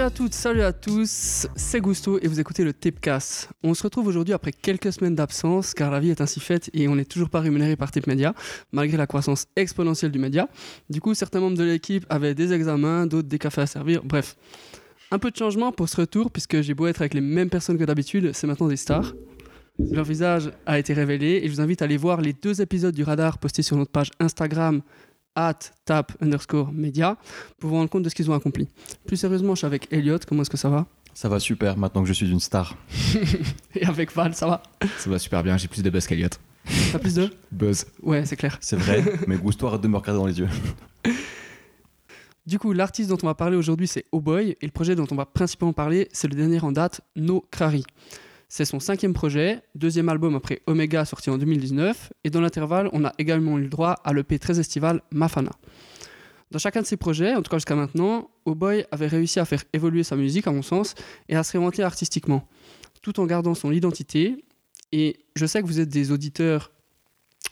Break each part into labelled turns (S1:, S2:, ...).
S1: Salut à toutes, salut à tous, c'est Gusto et vous écoutez le Tipcast. On se retrouve aujourd'hui après quelques semaines d'absence car la vie est ainsi faite et on n'est toujours pas rémunéré par Tip Media malgré la croissance exponentielle du média. Du coup, certains membres de l'équipe avaient des examens, d'autres des cafés à servir, bref. Un peu de changement pour ce retour puisque j'ai beau être avec les mêmes personnes que d'habitude, c'est maintenant des stars. Leur visage a été révélé et je vous invite à aller voir les deux épisodes du radar postés sur notre page Instagram at tap underscore media pour vous rendre compte de ce qu'ils ont accompli. Plus sérieusement, je suis avec Elliot, comment est-ce que ça va?
S2: Ça va super maintenant que je suis une star.
S1: Et avec Val, ça va?
S3: Ça va super bien, j'ai plus de buzz qu'Eliot.
S1: T'as plus de?
S3: Buzz.
S1: Ouais, c'est clair.
S2: C'est vrai, mais Gusto arrête de me regarder dans les yeux.
S1: Du coup, l'artiste dont on va parler aujourd'hui, c'est Oh Boy, et le projet dont on va principalement parler, c'est le dernier en date, No Crari. C'est son cinquième projet, deuxième album après Omega sorti en 2019, et dans l'intervalle, on a également eu le droit à l'EP très estival Mafana. Dans chacun de ces projets, en tout cas jusqu'à maintenant, Oh Boy avait réussi à faire évoluer sa musique, à mon sens, et à se réinventer artistiquement, tout en gardant son identité. Et je sais que vous êtes des auditeurs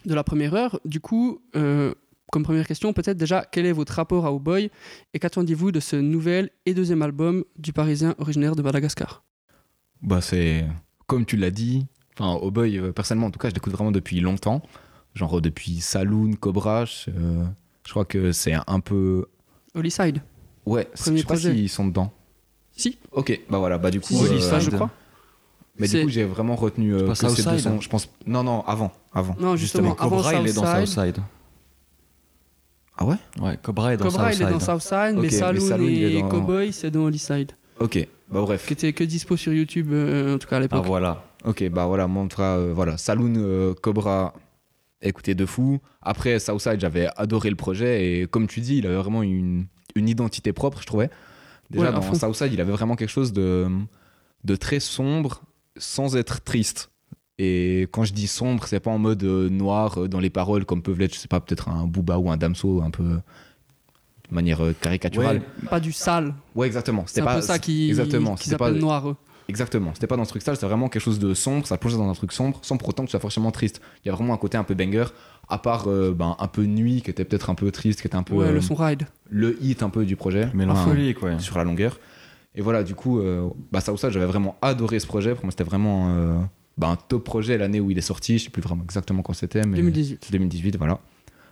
S1: de la première heure, du coup, euh, comme première question, peut-être déjà, quel est votre rapport à Oh Boy, et qu'attendiez-vous de ce nouvel et deuxième album du Parisien originaire de Madagascar?
S3: Bah, c'est comme tu l'as dit. Enfin, Oh Boy, euh, personnellement, en tout cas, je l'écoute vraiment depuis longtemps. Genre euh, depuis Saloon, Cobra. Je, euh, je crois que c'est un peu.
S1: Holy Side
S3: Ouais,
S1: Premier
S3: je sais pas s'ils sont dedans.
S1: Si,
S3: Ok, bah voilà, bah du coup.
S1: si, si,
S3: euh,
S1: ça, je crois.
S3: Mais du coup, j'ai vraiment retenu euh, que ces deux
S2: Southside
S3: sons. Je pense. Non, non, avant. avant.
S1: Non, justement, avant
S2: Cobra, il est dans
S1: Southside.
S2: Southside.
S3: Ah ouais?
S2: Ouais, Cobra est dans
S1: Cobra, il
S2: Southside.
S1: est dans Southside,
S3: Ok,
S1: mais
S3: mais
S1: Saloon
S3: Saloon, il est
S1: et
S3: dans-
S1: Cowboy, c'est dans Holy Side.
S3: Ok, bah bref.
S1: Qui était que dispo sur YouTube, euh, en tout cas à
S2: Ah
S1: l'époque.
S2: voilà.
S3: Ok, bah voilà, moi, en tout cas, euh, voilà, Saloon, euh, Cobra, écoutez de fou. Après, Southside, j'avais adoré le projet et comme tu dis, il avait vraiment une, une identité propre, je trouvais. Déjà,
S1: Ouais,
S3: dans. Southside, il avait vraiment quelque chose de, de très sombre sans être triste. Et quand je dis sombre, c'est pas en mode noir dans les paroles comme peuvent l'être, je sais pas, peut-être un Booba ou un Damso, un peu de manière euh, caricaturale.
S1: Pas du sale.
S3: Ouais, exactement.
S1: C'est
S3: C'était
S1: un
S3: pas
S1: peu ça qui,
S3: exactement. C'était pas
S1: noir.
S3: Exactement, c'était pas dans ce truc-là, c'était vraiment quelque chose de sombre, ça plongeait dans un truc sombre, sans pour autant que tu sois forcément triste. Il y a vraiment un côté un peu banger, à part euh, ben, un peu nuit, qui était peut-être un peu triste, qui était un peu
S1: Ouais,
S3: euh,
S1: le son ride.
S3: le hit un peu du projet,
S2: Mélancolique, ouais.
S3: enfin, sur la longueur. Et voilà, du coup, euh, bah, ça ou ça, j'avais vraiment adoré ce projet, pour moi c'était vraiment euh, bah, un top projet l'année où il est sorti, je sais plus vraiment exactement quand c'était, mais
S1: 2018.
S3: 2018, voilà.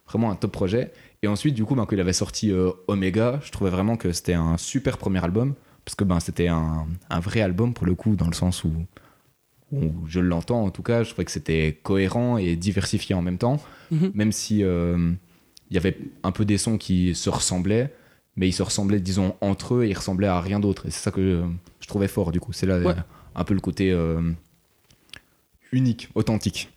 S3: Vraiment un top projet. Et ensuite, du coup, ben, quand il avait sorti euh, Omega, je trouvais vraiment que c'était un super premier album. Parce que ben, c'était un, un vrai album pour le coup, dans le sens où, où je l'entends en tout cas. Je trouvais que c'était cohérent et diversifié en même temps.
S1: Mhm.
S3: Même si euh, il y avait un peu des sons qui se ressemblaient, mais ils se ressemblaient, disons, entre eux et ils ressemblaient à rien d'autre. Et c'est ça que je, je trouvais fort, du coup. C'est là
S1: Ouais.
S3: euh, un peu le côté euh, unique, authentique.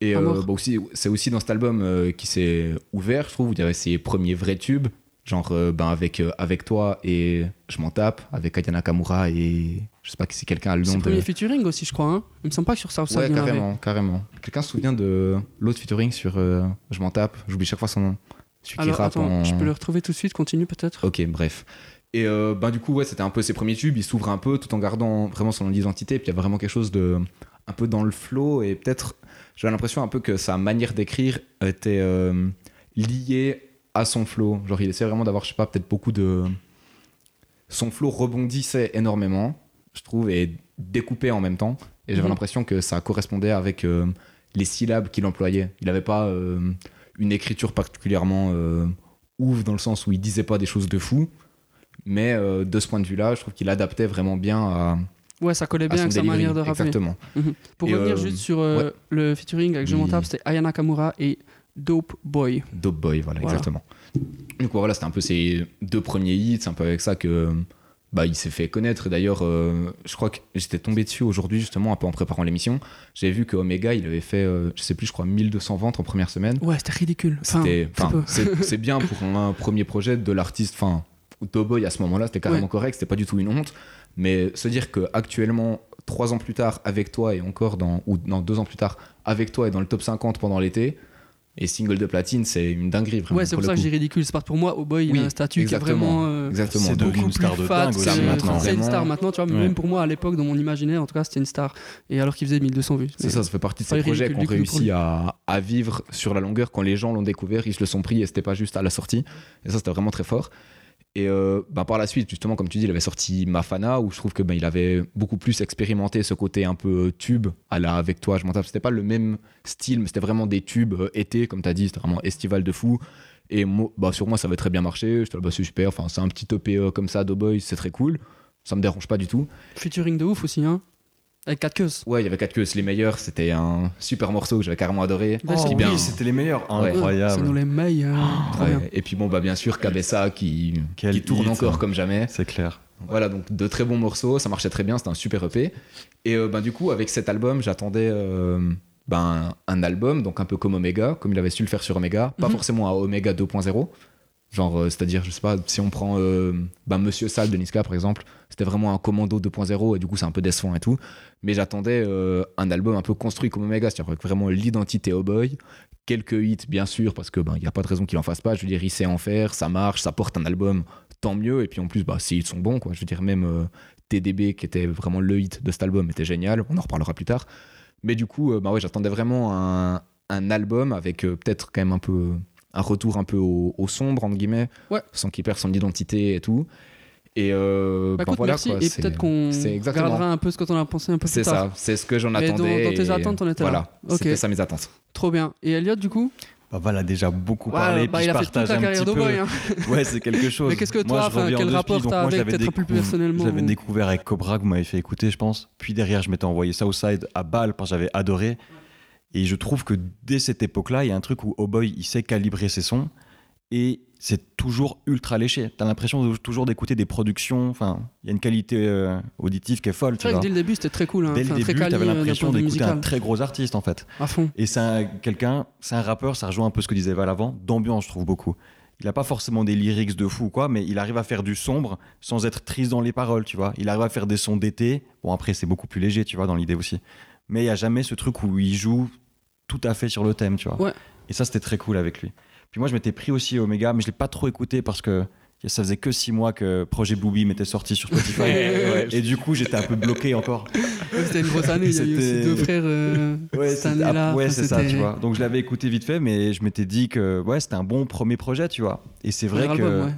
S3: Et euh, bah aussi, c'est aussi dans cet album euh, qui s'est ouvert, je trouve, où il y avait ses premiers vrais tubes, genre euh, ben avec, avec toi et Je m'en tape, avec Ayana Nakamura et je sais pas si quelqu'un a le
S1: C'est
S3: nom
S1: le
S3: de.
S1: premier featuring aussi, je crois. Hein. Il me semble pas que sur
S3: Ouais,
S1: y en avait.
S3: carrément, carrément. Quelqu'un se souvient de l'autre featuring sur Je m'en tape J'oublie chaque fois son nom. Celui qui
S1: Alors,
S3: rappe
S1: attends,
S3: en-
S1: je peux le retrouver tout de suite, continue peut-être.
S3: Ok, bref. Et ben, du coup, ouais, c'était un peu ses premiers tubes. Il s'ouvre un peu tout en gardant vraiment son identité. Puis il y a vraiment quelque chose de un peu dans le flow. Et peut-être, j'avais l'impression un peu que sa manière d'écrire était euh, liée à son flow. Genre, il essayait vraiment d'avoir, je sais pas, peut-être beaucoup de. Son flow rebondissait énormément, je trouve, et découpait en même temps. Et j'avais
S1: Mhm.
S3: l'impression que ça correspondait avec euh, les syllabes qu'il employait. Il n'avait pas euh, une écriture particulièrement ouf dans le sens où il disait pas des choses de fou. Mais de ce point de vue-là, je trouve qu'il adaptait vraiment bien à,
S1: Ouais, ça collait
S3: à
S1: bien avec sa manière de rapper.
S3: Exactement.
S1: Mhm. Pour
S3: Et,
S1: revenir
S3: euh,
S1: juste sur euh,
S3: ouais.
S1: le featuring avec Je m'en tape, c'était Ayana Nakamura et Dope Boy.
S3: Dope Boy, voilà,
S1: Voilà.
S3: exactement. Du coup, voilà, c'était un peu ses deux premiers hits, c'est un peu avec ça que bah, il s'est fait connaître. D'ailleurs, euh, je crois que j'étais tombé dessus aujourd'hui, justement, un peu en préparant l'émission. J'avais vu que Omega, il avait fait, euh, je sais plus, je crois, 1200 ventes en première semaine.
S1: Ouais, c'était ridicule.
S3: C'était, enfin, c'est bien pour un premier projet de l'artiste, enfin, Dope Boy à ce moment-là, c'était carrément
S1: Ouais.
S3: correct, c'était pas du tout une honte. Mais se dire que actuellement, trois ans plus tard, avec toi et encore dans, ou dans deux ans plus tard, avec toi et dans le top 50 pendant l'été, et single de platine, c'est une dinguerie vraiment.
S1: Ouais, c'est pour ça que j'ai ridicule. C'est parce que pour moi, Oh Boy, il
S3: Oui,
S1: a un statut qui est vraiment. euh,
S3: Exactement.
S2: C'est devenu
S1: beaucoup
S2: une star
S1: plus
S2: de
S1: fat
S2: dingue aussi
S3: maintenant.
S1: C'est une star maintenant, tu vois.
S2: Ouais.
S1: Même pour moi, à l'époque, dans mon imaginaire, en tout cas, c'était une star. Et alors qu'il faisait 1200 vues.
S3: C'est ça, ça fait partie de ces projets qu'on réussit à, à vivre sur la longueur. Quand les gens l'ont découvert, ils se le sont pris et c'était pas juste à la sortie. Et ça, c'était vraiment très fort. Et euh, ben, par la suite, justement, comme tu dis, il avait sorti Mafana, où je trouve que ben, il avait beaucoup plus expérimenté ce côté un peu tube à la avec toi, je m'en tape. C'était pas le même style, mais c'était vraiment des tubes euh, été, comme tu as dit, c'était vraiment estival de fou. Et bah, sur moi, ça avait très bien marché. J'étais là, bah, c'est super. Enfin, c'est un petit EP euh, comme ça, Doughboy, c'est très cool. Ça me dérange pas du tout.
S1: Featuring de ouf aussi, hein. Avec 4 queues.
S3: Ouais, il y avait 4 queues, les meilleurs. C'était un super morceau que j'avais carrément adoré.
S2: Oh, oui,
S3: bien.
S2: c'était les meilleurs.
S3: Ouais.
S1: C'est
S2: Incroyable.
S1: nous les meilleurs.
S3: Ouais. Et puis bon, bah bien sûr, Cabessa qui,
S2: Quel
S3: qui tourne
S2: hit,
S3: encore
S2: hein.
S3: comme jamais.
S2: C'est clair.
S3: Voilà, donc de très bons morceaux, ça marchait très bien, c'était un super EP. Et euh, ben, du coup, avec cet album, j'attendais euh, ben, un album, donc un peu comme Omega, comme il avait su le faire sur Omega, pas
S1: Mhm.
S3: forcément à Omega 2.0. Genre, euh, c'est-à-dire, je sais pas, si on prend euh, ben, Monsieur Sal de Niska par exemple, c'était vraiment un commando 2.0 et du coup, c'est un peu décevant et tout. Mais j'attendais euh, un album un peu construit comme Omega, c'est-à-dire vraiment l'identité au boy. Quelques hits, bien sûr, parce que ben, il n'y a pas de raison qu'il en fasse pas. Je veux dire, il sait en faire, ça marche, ça porte un album, tant mieux. Et puis en plus, bah, si ils sont bons, quoi. Je veux dire, même TDB, qui était vraiment le hit de cet album, était génial. On en reparlera plus tard. Mais du coup, bah ouais, j'attendais vraiment un, un album avec peut-être quand même un peu un retour un peu au, au sombre, entre guillemets,
S1: Ouais.
S3: sans qu'il perde son identité et tout. Et euh,
S1: Bah,
S3: ben
S1: écoute,
S3: voilà,
S1: merci.
S3: quoi,
S1: et peut-être qu'on regardera un peu ce que t'en as pensé un peu plus
S3: C'est ça, c'est ce que j'en
S1: Mais dans-
S3: attendais.
S1: dans tes attentes, on était là.
S3: Voilà,
S1: Ok.
S3: c'était ça mes attentes.
S1: Trop bien. Et Elliot, du coup?
S2: Bah voilà, déjà beaucoup
S1: Ouais,
S2: parlé.
S1: bah,
S2: puis
S1: il
S2: je
S1: a fait toute la
S2: un
S1: carrière
S2: petit
S1: de
S2: peu.
S1: boy. hein.
S2: Ouais, c'est quelque chose.
S1: Mais qu'est-ce que toi, quel rapport t'as avec, peut-être un peu plus personnellement ou-
S2: découvert avec Cobra, que vous m'avez fait écouter, je pense. Puis derrière, je m'étais envoyé Southside à Bâle, parce que j'avais adoré. Et je trouve que dès cette époque-là, il y a un truc où Oh Boy, il sait calibrer ses sons. Et c'est toujours ultra léché. T'as l'impression de- toujours d'écouter des productions. Enfin, il y a une qualité euh, auditive qui est folle,
S1: C'est vrai que dès le début, c'était très cool. Hein.
S2: Dès le
S1: Enfin,
S2: début, t'avais
S1: euh,
S2: l'impression d'écouter un très gros artiste, en fait.
S1: À fond.
S2: Et c'est un- quelqu'un, c'est un rappeur, ça rejoint un peu ce que disait Val avant, d'ambiance, je trouve beaucoup. Il a pas forcément des lyrics de fou, quoi, mais il arrive à faire du sombre sans être triste dans les paroles, tu vois. Il arrive à faire des sons d'été. Bon, après, c'est beaucoup plus léger, tu vois, dans l'idée aussi. Mais il y a jamais ce truc où il joue tout à fait sur le thème, tu vois.
S1: Ouais.
S2: Et ça, c'était très cool avec lui. Puis moi, je m'étais pris aussi Omega, mais je l'ai pas trop écouté parce que ça faisait que six mois que Projet Booby m'était sorti sur Spotify.
S1: Ouais,
S2: Et du coup, j'étais un peu bloqué encore.
S1: Ouais, C'était une grosse année. Il y a eu aussi deux frères euh,
S2: Ouais,
S1: cette année-là.
S2: ah, ouais,
S1: Enfin,
S2: c'est ça, tu vois. Donc je l'avais écouté vite fait, mais je m'étais dit que ouais, c'était un bon premier projet, tu vois. Et c'est vrai que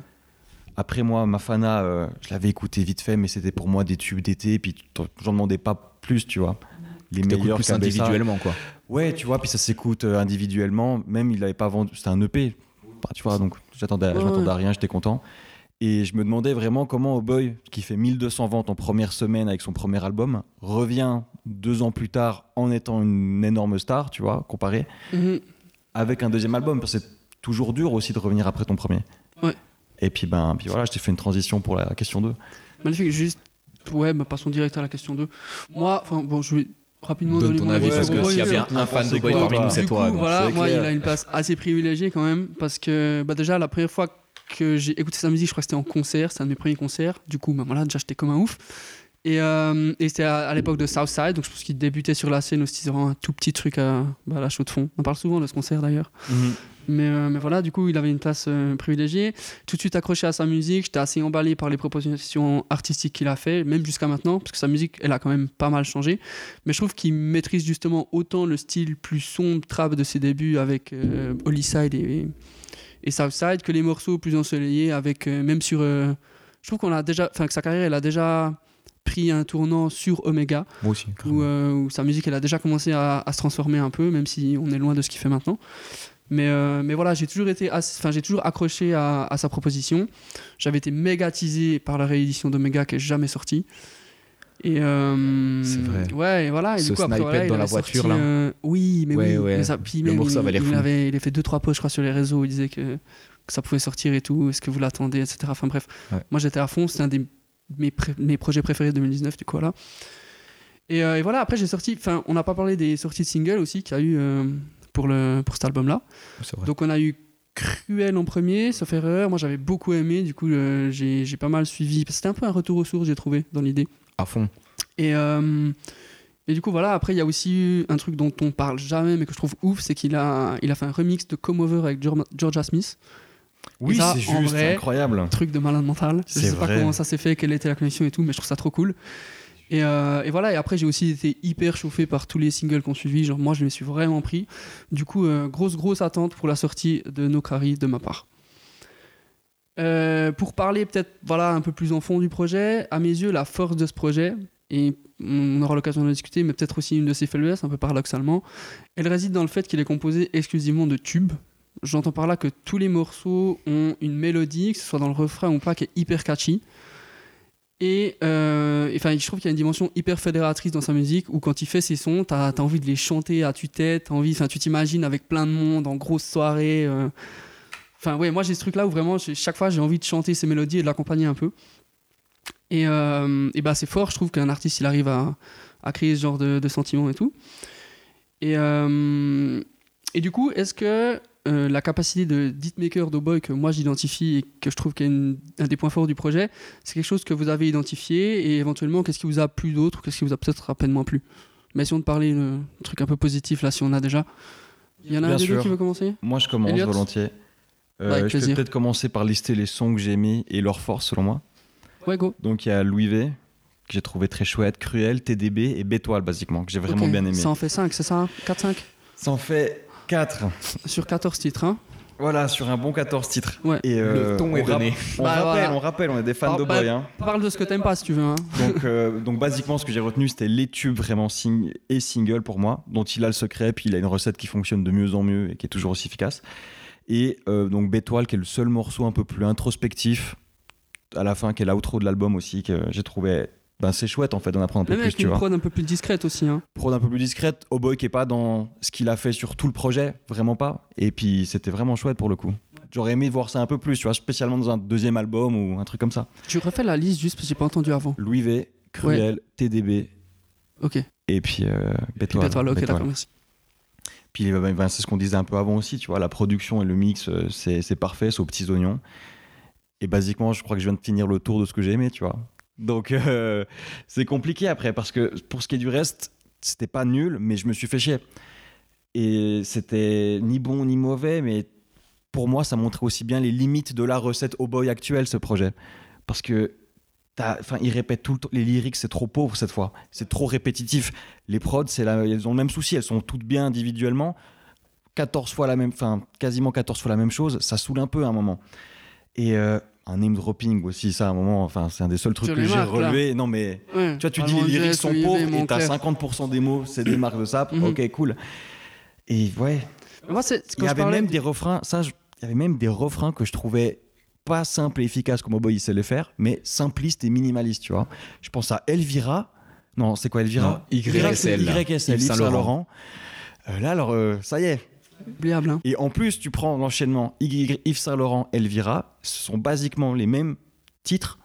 S2: après moi, Mafana, euh, je l'avais écouté vite fait, mais c'était pour moi des tubes d'été, puis t- j'en demandais pas plus, tu vois. Les meilleurs
S3: plus individuellement, quoi.
S2: Ouais, tu vois, puis ça s'écoute euh, individuellement. Même il avait pas vendu, c'était un EP, Bah, tu vois. Donc j'attendais, je
S1: Ouais,
S2: m'attendais
S1: ouais.
S2: à rien, j'étais content. Et je me demandais vraiment comment Oh Boy, qui fait 1200 ventes en première semaine avec son premier album, revient deux ans plus tard en étant une énorme star, tu vois, comparé
S1: Mhm.
S2: avec un deuxième album. Parce que c'est toujours dur aussi de revenir après ton premier.
S1: Ouais.
S2: Et puis, ben, puis voilà, je t'ai fait une transition pour la question 2.
S1: Magnifique. Juste, ouais, bah, passons direct à la question 2. Moi, enfin, bon, je vais rapidement
S3: Donne ton avis, parce que s'il y a bien un fan de
S2: C'est
S3: Boy parmi nous, c'est toi.
S1: voilà,
S2: c'est
S1: moi, il a une place assez privilégiée quand même, parce que bah, déjà, la première fois que j'ai écouté sa musique, je crois que c'était en concert, c'était un de mes premiers concerts. Du coup, bah, voilà, déjà, j'étais comme un ouf. Et, euh, et c'était à, à l'époque de Southside, donc je pense qu'il débutait sur la scène aussi, c'est vraiment un tout petit truc à, bah, à la chaude de fond. On parle souvent de ce concert d'ailleurs. Mais, euh, mais voilà, du coup, il avait une place euh, privilégiée. Tout de suite accroché à sa musique, j'étais assez emballé par les propositions artistiques qu'il a fait, même jusqu'à maintenant, parce que sa musique, elle a quand même pas mal changé. Mais je trouve qu'il maîtrise justement autant le style plus sombre, trap de ses débuts avec euh, Hollyside et, et Southside que les morceaux plus ensoleillés, avec euh, même sur. je trouve qu'on a déjà, enfin que sa carrière, elle a déjà pris un tournant sur Omega
S3: Moi aussi.
S1: où, où sa musique elle a déjà commencé à, à se transformer un peu, même si on est loin de ce qu'il fait maintenant. Mais, euh, mais voilà, j'ai toujours été, assez- enfin j'ai toujours accroché à, à sa proposition. J'avais été mégatisé par la réédition d'Omega qui est jamais sortie. Et euh,
S3: C'est vrai.
S1: Ouais, et voilà. Et
S3: Ce
S1: du coup, après, voilà, il
S3: dans la voiture,
S1: sorti,
S3: là.
S1: euh, oui, mais
S3: Ouais,
S1: oui.
S3: ouais.
S1: mais ça, puis
S3: Le
S1: même,
S3: morceau
S1: il,
S3: avait
S1: il
S3: fou.
S1: avait, il a fait deux trois posts, je crois, sur les réseaux. Il disait que, que ça pouvait sortir et tout. Est-ce que vous l'attendez, etc. Enfin bref,
S3: Ouais.
S1: moi j'étais à fond. C'était un des mes, mes projets préférés de 2019 du coup là. Et, euh, et voilà, après j'ai sorti, enfin on n'a pas parlé des sorties de singles aussi qu'il y a eu pour, le, pour cet album-là. Donc on a eu Cruel en premier, sauf erreur. Moi j'avais beaucoup aimé, du coup euh, j'ai pas mal suivi. C'était un peu un retour aux sources, j'ai trouvé, dans l'idée.
S3: À fond.
S1: Et, euh, et du coup voilà, après il y a aussi un truc dont on parle jamais, mais que je trouve ouf, c'est qu'il a, il a fait un remix de Come Over avec Georgia- Smith.
S2: Oui, c'est juste,
S1: vrai,
S2: incroyable.
S1: truc de malade mental. Je sais pas comment ça s'est fait, quelle était la connexion et tout, mais je trouve ça trop cool. Et, euh, et voilà, et après j'ai aussi été hyper chauffé par tous les singles qu'on suivi. Genre moi je me suis vraiment pris. Du coup, euh, grosse grosse attente pour la sortie de Nokari de ma part. Euh, pour parler peut-être voilà, un peu plus en fond du projet, à mes yeux, la force de ce projet, et on aura l'occasion de discuter, mais peut-être aussi une de ses faiblesses, un peu paradoxalement, elle réside dans le fait qu'il est composé exclusivement de tubes. J'entends par là que tous les morceaux ont une mélodie, que ce soit dans le refrain ou pas, qui est hyper catchy. Et euh, je trouve qu'il y a une dimension hyper fédératrice dans sa musique où quand il fait ses sons, tu as, envie de les chanter à tue-tête, envie, tu t'imagines avec plein de monde en grosse soirée. euh. Enfin, ouais, moi j'ai ce truc-là où vraiment, chaque fois, j'ai envie de chanter ces mélodies et de l'accompagner un peu. Et, euh, et bah, c'est fort, je trouve qu'un artiste, il arrive à, à créer ce genre de, de sentiments et tout. Et, euh, et du coup, est-ce que euh, la capacité de beatmaker d'Oboy que moi j'identifie et que je trouve une- un des points forts du projet, c'est quelque chose que vous avez identifié et éventuellement qu'est-ce qui vous a plu d'autre ou qu'est-ce qui vous a peut-être rapidement plu? Mais essayons de parler de truc un peu positif là si on a déjà. Il y en a
S2: Bien
S1: un des deux qui veut commencer?
S2: Moi, je commence
S1: Elliot
S2: volontiers. Euh,
S1: Bah, avec
S2: je peux
S1: plaisir.
S2: peut-être commencer par lister les sons que j'ai aimés et leurs forces selon moi.
S1: Ouais, go.
S2: Donc il y a Louis V, que j'ai trouvé très chouette, Cruel, TDB et Bétoile, basiquement, que j'ai vraiment bien aimé.
S1: Ça en fait 5, c'est ça? 4-5
S2: Ça en fait 4.
S1: Sur 14 titres. Hein
S2: Voilà, sur un bon 14 titres.
S1: Ouais.
S2: Et, euh,
S3: Le ton
S2: on
S3: est donné.
S2: On
S1: Bah,
S2: rappelle,
S1: voilà.
S2: on rappelle, on est des fans de
S1: bah,
S2: Boy. Hein.
S1: Parle de ce que t'aimes pas si tu veux. Hein.
S2: Donc, euh, donc basiquement, ce que j'ai retenu, c'était les tubes vraiment sing et single pour moi, dont il a le secret, puis il a une recette qui fonctionne de mieux en mieux et qui est toujours aussi efficace. Et euh, donc Bétoile, qui est le seul morceau un peu plus introspectif, à la fin, qui est l'outro de l'album aussi, que j'ai trouvé. Ben, c'est chouette en fait d'en apprendre un peu plus, tu
S1: une
S2: vois.
S1: prod un peu plus discrète aussi. Hein.
S2: prod un peu plus discrète, Oh Boy qui est pas dans ce qu'il a fait sur tout le projet, vraiment pas. Et puis c'était vraiment chouette pour le coup. J'aurais aimé voir ça un peu plus, tu vois, spécialement dans un deuxième album ou un truc comme ça.
S1: Tu refais la liste juste parce que j'ai pas entendu avant.
S2: Louis V, Cruel, TDB
S1: Ok.
S2: et puis euh, Bétoile.
S1: Pétoile, ok,
S2: Bétoile.
S1: d'accord, merci.
S2: Puis ben, ben, c'est ce qu'on disait un peu avant aussi, tu vois, la production et le mix, euh, c'est parfait, c'est aux petits oignons. Et basiquement, je crois que je viens de finir le tour de ce que j'ai aimé, tu vois. Donc euh, c'est compliqué après, parce que pour ce qui est du reste, c'était pas nul, mais je me suis fait chier. Et c'était ni bon ni mauvais, mais pour moi, ça montrait aussi bien les limites de la recette au boy actuelle, ce projet. Parce que Enfin, ils répètent tout le temps. Les lyrics, c'est trop pauvre cette fois. C'est trop répétitif. Les prods, c'est la... elles ont le même souci. Elles sont toutes bien individuellement. 14 fois la même, enfin, quasiment 14 fois la même chose. Ça saoule un peu à un moment. Et euh, un name dropping aussi, ça, à un moment. Enfin, c'est un des seuls trucs que j'ai
S1: là.
S2: relevé. Non, mais
S1: Ouais.
S2: tu vois, tu dis les lyrics sont pauvres et t'as
S1: Montclair.
S2: 50% des mots, c'est des marques de sap.
S1: Mhm.
S2: Ok, cool. Et ouais,
S1: Moi, c'est
S2: il y avait
S1: parlais.
S2: même des refrains, ça, je- il y avait même des refrains que je trouvais pas simples et efficaces comme Oboy il sait les faire, mais simplistes et minimalistes, tu vois. Je pense à Elvira. Non, c'est quoi Elvira?
S3: Non, YSL.
S2: YSL,
S3: Yves
S2: Yves
S3: Saint-Laurent.
S2: Saint-Laurent. Euh, là, alors, euh, ça y est.
S1: Oubliable, hein.
S2: Et en plus, tu prends l'enchaînement Yves Saint-Laurent, Elvira, ce sont basiquement les mêmes titres.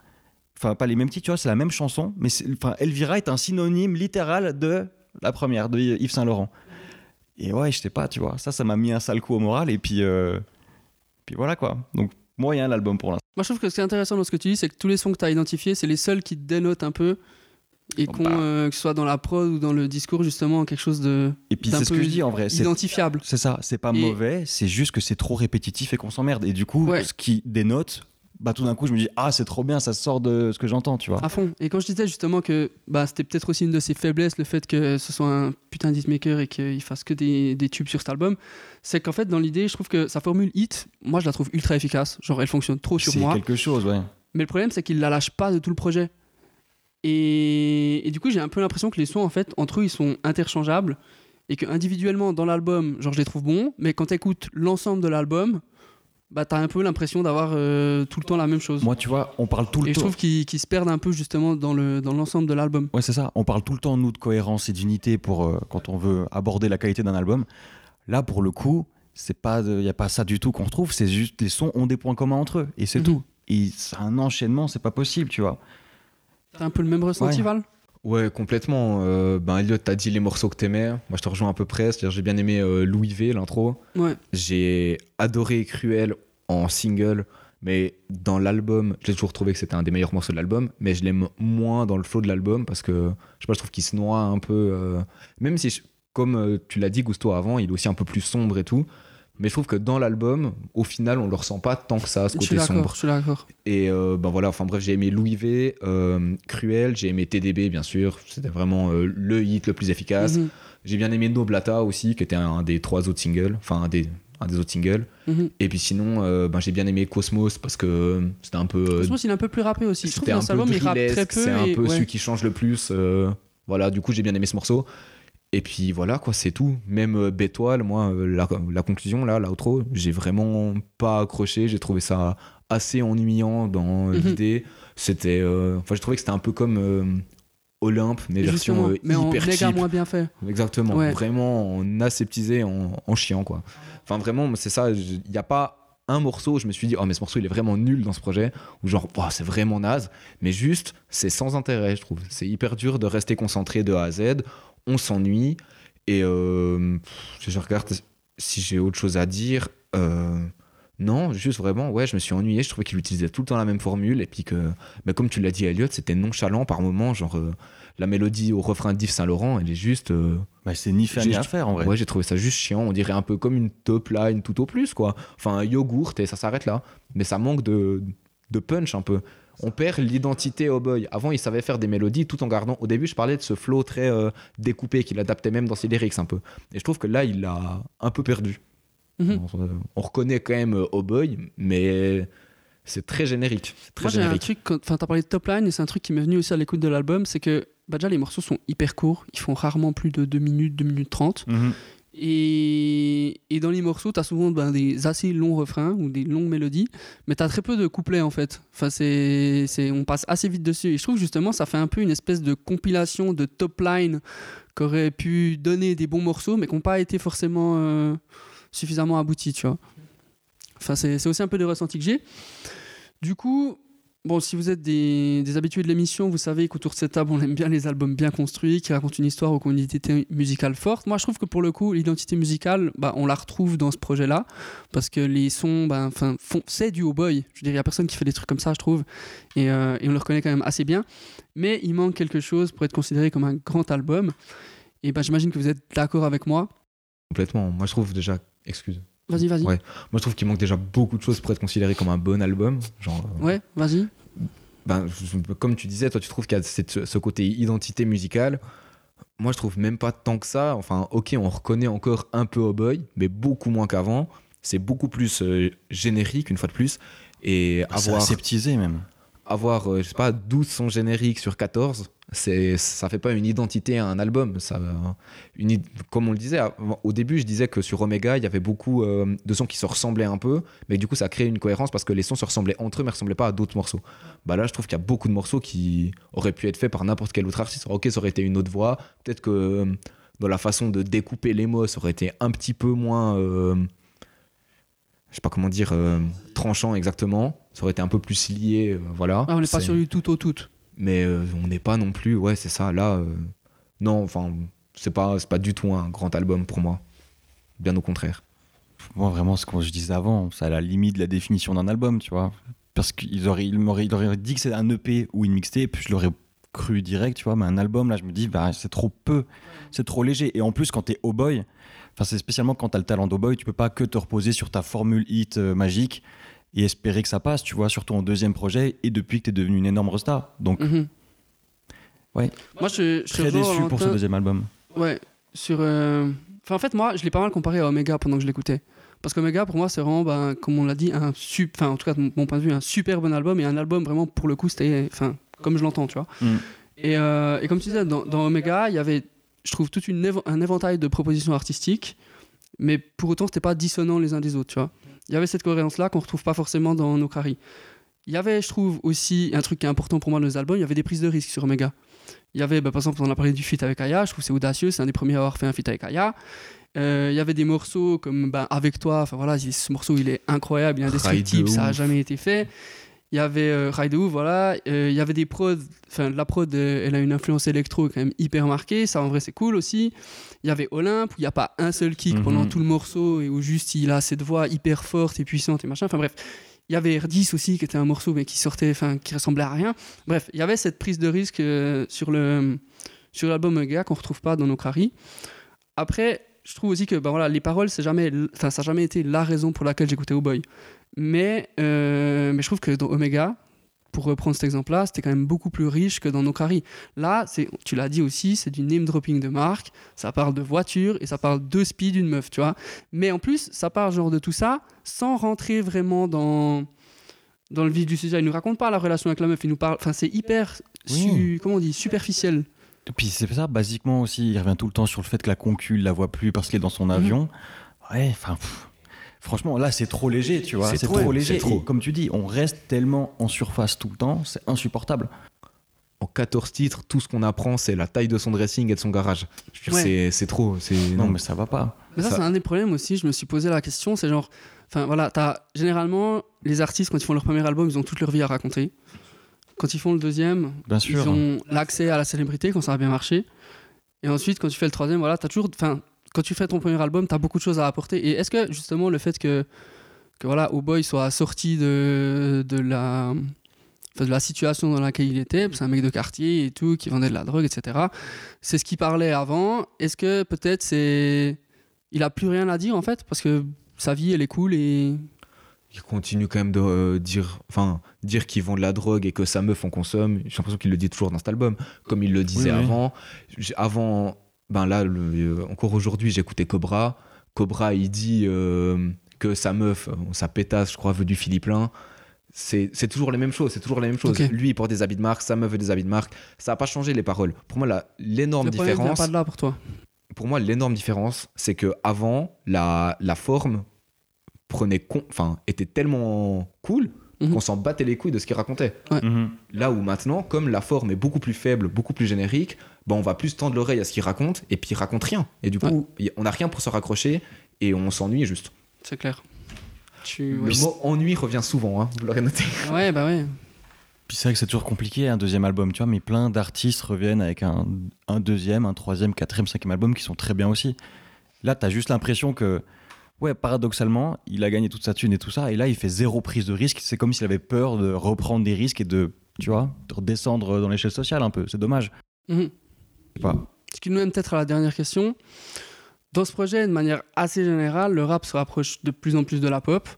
S2: Enfin, pas les mêmes titres, tu vois, c'est la même chanson, mais enfin, Elvira est un synonyme littéral de la première, de Yves Saint-Laurent. Et ouais, je sais pas, tu vois, ça, ça m'a mis un sale coup au moral, et puis, euh, puis voilà quoi. Donc, moyen l'album pour l'instant.
S1: Moi, je trouve que ce qui est intéressant dans ce que tu dis, c'est que tous les sons que tu as identifiés, c'est les seuls qui te dénotent un peu et qu'on,
S2: bah.
S1: euh, que ce soit dans la prod ou dans le discours, justement, quelque chose de
S2: Et puis, c'est ce que je dis en vrai. C'est
S1: identifiable.
S2: c'est ça, c'est pas
S1: Et-
S2: mauvais, c'est juste que c'est trop répétitif et qu'on s'emmerde. Et du coup,
S1: Ouais.
S2: ce qui dénote, bah tout d'un coup, je me dis, ah, c'est trop bien, ça sort de ce que j'entends, tu vois.
S1: À fond. Et quand je disais justement que bah, c'était peut-être aussi une de ses faiblesses, le fait que ce soit un putain de hitmaker et qu'il fasse que des, des tubes sur cet album, c'est qu'en fait, dans l'idée, je trouve que sa formule hit, moi, je la trouve ultra efficace. Genre, elle fonctionne trop sur
S2: C'est
S1: moi.
S2: quelque chose, ouais.
S1: Mais le problème, c'est qu'il la lâche pas de tout le projet. Et, et du coup, j'ai un peu l'impression que les sons, en fait, entre eux, ils sont interchangeables. Et que individuellement, dans l'album, genre, je les trouve bons. Mais quand tu écoutes l'ensemble de l'album, bah, t'as un peu l'impression d'avoir euh, tout le temps la même chose.
S2: Moi, tu vois, on parle tout le
S1: et je
S2: temps.
S1: trouve qu'ils se perdent un peu, justement, dans le- dans l'ensemble de l'album.
S2: Ouais, c'est ça. On parle tout le temps, nous, de cohérence et d'unité pour euh, quand on veut aborder la qualité d'un album. Là, pour le coup, c'est pas, il y a pas ça du tout qu'on retrouve. C'est juste les sons ont des points communs entre eux et c'est
S1: Mhm.
S2: tout. Et c'est un enchaînement, c'est pas possible, tu vois.
S1: T'as un peu le même ressenti,
S2: Ouais.
S1: Val?
S3: Ouais, complètement. Euh, ben, Elliot, t'as dit les morceaux que t'aimais. Moi, je te rejoins à peu près. C'est-à-dire, j'ai bien aimé euh, Louis V, l'intro.
S1: Ouais.
S3: J'ai adoré Cruel en single, mais dans l'album, j'ai toujours trouvé que c'était un des meilleurs morceaux de l'album, mais je l'aime moins dans le flow de l'album parce que, je sais pas, je trouve qu'il se noie un peu. euh, même si, je- comme tu l'as dit, Gusto, avant, il est aussi un peu plus sombre et tout. Mais je trouve que dans l'album, au final, on le ressent pas tant que ça, ce côté sombre. Et euh, ben voilà, enfin bref, j'ai aimé Louis V, euh, Cruel, j'ai aimé TDB bien sûr, c'était vraiment euh, le hit le plus efficace.
S1: Mhm.
S3: J'ai bien aimé Noblata aussi, qui était un, des trois autres singles, enfin un des un des autres singles.
S1: Mhm.
S3: Et puis sinon, euh, ben, j'ai bien aimé Cosmos parce que c'était un peu.
S1: Cosmos, il est un peu plus rappé aussi. Je trouve
S3: c'était
S1: que
S3: un
S1: dans cet
S3: peu
S1: album, il rappe très peu.
S3: C'est un peu
S1: ouais.
S3: celui qui change le plus. voilà, du coup, j'ai bien aimé ce morceau. Et puis voilà, quoi, c'est tout. Même euh, Bétoile, moi, euh, la, la conclusion, là, l'outro, j'ai vraiment pas accroché. J'ai trouvé ça assez ennuyant dans
S1: Mhm.
S3: l'idée. C'était. euh, Enfin, j'ai trouvé que c'était un peu comme euh, Olympe, mais version euh,
S1: mais en
S3: hyper
S1: méga
S3: cheap.
S1: moins bien fait.
S3: Exactement,
S1: Ouais.
S3: vraiment en aseptisé, en, en chiant quoi. Enfin vraiment, c'est ça, il n'y a pas un morceau où je me suis dit, oh mais ce morceau il est vraiment nul dans ce projet, ou genre, oh, c'est vraiment naze, mais juste, c'est sans intérêt je trouve. C'est hyper dur de rester concentré de A à Z, on s'ennuie, et euh, je regarde si j'ai autre chose à dire. euh, non, juste vraiment, ouais, je me suis ennuyé. Je trouvais qu'il utilisait tout le temps la même formule. Et puis que, bah, comme tu l'as dit, Elliot, c'était nonchalant par moment. Genre, euh, la mélodie au refrain d'Yves Saint-Laurent, elle est juste. euh,
S2: Bah, c'est ni fait ni à faire en vrai.
S3: Ouais, j'ai trouvé ça juste chiant. On dirait un peu comme une top line tout au plus, quoi. Enfin, un yogourt et ça s'arrête là. Mais ça manque de, de punch un peu. On perd l'identité au boy. Avant, il savait faire des mélodies tout en gardant. Au début, je parlais de ce flow très euh, découpé qu'il adaptait même dans ses lyrics un peu. Et je trouve que là, il l'a un peu perdu.
S1: Mhm.
S3: On, on reconnaît quand même euh, au boy, mais c'est très générique. Très
S1: Moi, j'ai un
S3: générique.
S1: truc, enfin, t'as parlé de top line, et c'est un truc qui m'est venu aussi à l'écoute de l'album, c'est que bah, déjà, les morceaux sont hyper courts, ils font rarement plus de 2 minutes, 2 minutes 30.
S2: Mhm.
S1: Et, dans les morceaux, t'as souvent ben, des assez longs refrains ou des longues mélodies, mais t'as très peu de couplets en fait. Enfin, c'est, on passe assez vite dessus. Et je trouve justement, ça fait un peu une espèce de compilation de top line qui aurait pu donner des bons morceaux, mais qui n'ont pas été forcément euh, suffisamment aboutis, tu. Enfin, c'est, aussi un peu le ressenti que j'ai. Du coup, bon, si vous êtes des, des habitués de l'émission, vous savez qu'autour de cette table, on aime bien les albums bien construits, qui racontent une histoire ou une identité musicale forte. Moi, je trouve que pour le coup, l'identité musicale, bah, on la retrouve dans ce projet-là, parce que les sons, bah, c'est du haut boy. Je veux dire, il n'y a personne qui fait des trucs comme ça, je trouve, et, euh, et on le reconnaît quand même assez bien. Mais il manque quelque chose pour être considéré comme un grand album. Et bah, j'imagine que vous êtes d'accord avec moi.
S3: Complètement. Moi, je trouve déjà. Excuse.
S1: Vas-y, vas-y.
S3: Ouais. Moi, je trouve qu'il manque déjà beaucoup de choses pour être considéré comme un bon album. Genre. euh,
S1: Ouais, vas-y.
S3: ben, je- comme tu disais, toi, tu trouves qu'il y a cette- ce côté identité musicale. Moi, je trouve même pas tant que ça. Enfin, ok, on reconnaît encore un peu Oh Boy, mais beaucoup moins qu'avant. C'est beaucoup plus euh, générique, une fois de plus. Et
S2: C'est
S3: avoir,
S2: aseptisé même.
S3: avoir euh, je sais pas, 12 sons génériques sur 14, c'est, ça fait pas une identité à un album. Ça, une, id- comme on le disait, au début, je disais que sur Omega, il y avait beaucoup euh, de sons qui se ressemblaient un peu, mais du coup, ça crée une cohérence parce que les sons se ressemblaient entre eux, mais ressemblaient pas à d'autres morceaux. Bah là, je trouve qu'il y a beaucoup de morceaux qui auraient pu être faits par n'importe quel autre artiste. Ok, ça aurait été une autre voix. Peut-être que euh, dans la façon de découper les mots, ça aurait été un petit peu moins. euh, je sais pas comment dire, euh, tranchant exactement. Ça aurait été un peu plus lié, voilà.
S1: Ah, on n'est pas sur du tout au tout.
S3: Mais euh, on n'est pas non plus ouais c'est ça là euh, non enfin c'est pas pas du tout un grand album pour moi bien au contraire
S2: Moi, vraiment, ce que je disais avant, c'est à la limite de la définition d'un album, tu vois. Parce qu'ils auraient, ils m'auraient, ils auraient dit que c'est un EP ou une mixtape, puis je l'aurais cru direct, tu vois. Mais un album, là, je me dis, bah, c'est trop peu, c'est trop léger. Et en plus, quand t'es oh boy, enfin, c'est spécialement quand t'as le talent d'oh boy, tu peux pas que te reposer sur ta formule hit euh, magique et espérer que ça passe, tu vois, surtout en deuxième projet et depuis que t'es devenu une énorme resta. Donc,
S1: Mhm.
S2: Ouais.
S1: Moi, je, je
S2: très déçu pour ce deuxième album.
S1: Ouais, sur. euh, Enfin, en fait, moi, je l'ai pas mal comparé à Omega pendant que je l'écoutais. Parce qu'Omega, pour moi, c'est vraiment, ben, comme on l'a dit, un super. Enfin, en tout cas, de mon point de vue, un super bon album et un album vraiment, pour le coup, c'était. Enfin, comme je l'entends, tu vois.
S2: Mm.
S1: Et, euh, et comme tu disais, dans, dans Omega, il y avait, je trouve, tout une un éventail de propositions artistiques, mais pour autant, c'était pas dissonant les uns des autres, tu vois. Il y avait cette cohérence-là qu'on retrouve pas forcément dans Nokrari. Il y avait, je trouve, aussi un truc qui est important pour moi dans les albums, il y avait des prises de risques sur Omega. Il y avait, bah, par exemple, on a parlé du feat avec Aya, je trouve que c'est audacieux, c'est un des premiers à avoir fait un feat avec Aya. Euh, Il y avait des morceaux comme bah, Avec toi, enfin voilà, ce morceau il est incroyable, il est indestructible,
S3: de
S1: ça a
S3: ouf.
S1: jamais été fait. Il y avait euh, ouf, voilà. Euh, Il y avait des prods, enfin la prod, euh, elle a une influence électro quand même hyper marquée, ça en vrai c'est cool aussi. Il y avait Olympe où il n'y a pas un seul kick
S2: Mhm.
S1: pendant tout le morceau et où juste il a cette voix hyper forte et puissante et machin. Enfin bref, il y avait R10 aussi qui était un morceau mais qui sortait, enfin qui ressemblait à rien. Bref, il y avait cette prise de risque euh, sur le sur l'album Mega qu'on retrouve pas dans nos. Après, je trouve aussi que bah, voilà, les paroles, c'est jamais, ça n'a jamais été la raison pour laquelle j'écoutais Oh Boy. Mais, euh, mais je trouve que dans Omega, pour reprendre cet exemple-là, c'était quand même beaucoup plus riche que dans Nokrari. Là, c'est, tu l'as dit aussi, c'est du name dropping de marque, ça parle de voiture et ça parle de speed d'une meuf, tu vois. Mais en plus, ça parle genre de tout ça sans rentrer vraiment dans dans le vif du sujet. Il nous raconte pas la relation avec la meuf, il nous parle. Enfin, c'est hyper, su-
S2: Oui.
S1: comment on dit, superficiel.
S2: Et puis c'est ça, basiquement aussi, il revient tout le temps sur le fait que la concu il la voit plus parce qu'il est dans son avion. Ouais, enfin, pff, franchement, là c'est trop léger, tu vois.
S3: C'est
S2: C'est
S3: trop,
S2: trop,
S3: c'est
S2: léger.
S3: trop.
S2: Et comme tu dis, on reste tellement en surface tout le temps, c'est insupportable.
S3: En 14 titres, tout ce qu'on apprend, c'est la taille de son dressing et de son garage.
S1: Ouais.
S3: c'est- trop. c'est-
S2: Non, mais ça va pas.
S1: Mais ça,
S3: Ça-
S1: c'est un des problèmes aussi. Je me suis posé la question. C'est genre, enfin voilà, t'as généralement les artistes quand ils font leur premier album, ils ont toute leur vie à raconter. Quand ils font le deuxième,
S2: Bien
S1: ils
S2: sûr.
S1: ont l'accès à la célébrité quand ça a bien marché. Et ensuite, quand tu fais le troisième, voilà, t'as toujours, enfin, quand tu fais ton premier album, t'as beaucoup de choses à apporter. Et est-ce que justement le fait que, que voilà, Oh Boy soit sorti de, de la de la situation dans laquelle il était, c'est un mec de quartier et tout, qui vendait de la drogue, etc. C'est ce qu'il parlait avant. Est-ce que peut-être c'est. Il a plus rien à dire en fait, parce que sa vie elle est cool et.
S3: Il continue quand même de euh, dire, enfin, dire qu'ils vendent de la drogue et que sa meuf en consomme. J'ai l'impression qu'il le dit toujours dans cet album, comme il le disait
S2: Oui,
S3: avant. Avant, ben là, le- euh, encore aujourd'hui, j'écoutais Cobra. Cobra, il dit euh, que sa meuf, sa pétasse, je crois, veut du Philippe Lain. C'est c'est toujours les mêmes choses, c'est toujours les mêmes choses. Lui, il porte des habits de marque, sa meuf veut des habits de marque. Ça n'a pas changé les paroles. Pour moi, la- l'énorme différence,
S1: pas de là pour toi.
S3: pour moi, l'énorme différence, c'est que avant, la, la forme prenait con- enfin, était tellement cool
S1: Mhm.
S3: qu'on s'en battait les couilles de ce qu'il racontait.
S2: Mhm.
S3: Là où maintenant, comme la forme est beaucoup plus faible, beaucoup plus générique, ben on va plus tendre l'oreille à ce qu'il raconte et puis il raconte rien. Et du coup, on n'a rien pour se raccrocher et on s'ennuie juste.
S1: C'est clair. Tu...
S3: Le mot ennui revient souvent, hein, vous l'aurez noté.
S1: ouais, bah ouais.
S2: Puis c'est vrai que c'est toujours compliqué un deuxième album, tu vois, mais plein d'artistes reviennent avec un, un deuxième, un troisième, quatrième, cinquième album qui sont très bien aussi. Là, t'as juste l'impression que, ouais, paradoxalement, il a gagné toute sa thune et tout ça, et là, il fait zéro prise de risque. C'est comme s'il avait peur de reprendre des risques et de, tu vois, de redescendre dans l'échelle sociale un peu. C'est dommage. Sais pas.
S1: Ce qui nous mène peut-être à la dernière question. Dans ce projet, de manière assez générale, le rap se rapproche de plus en plus de la pop.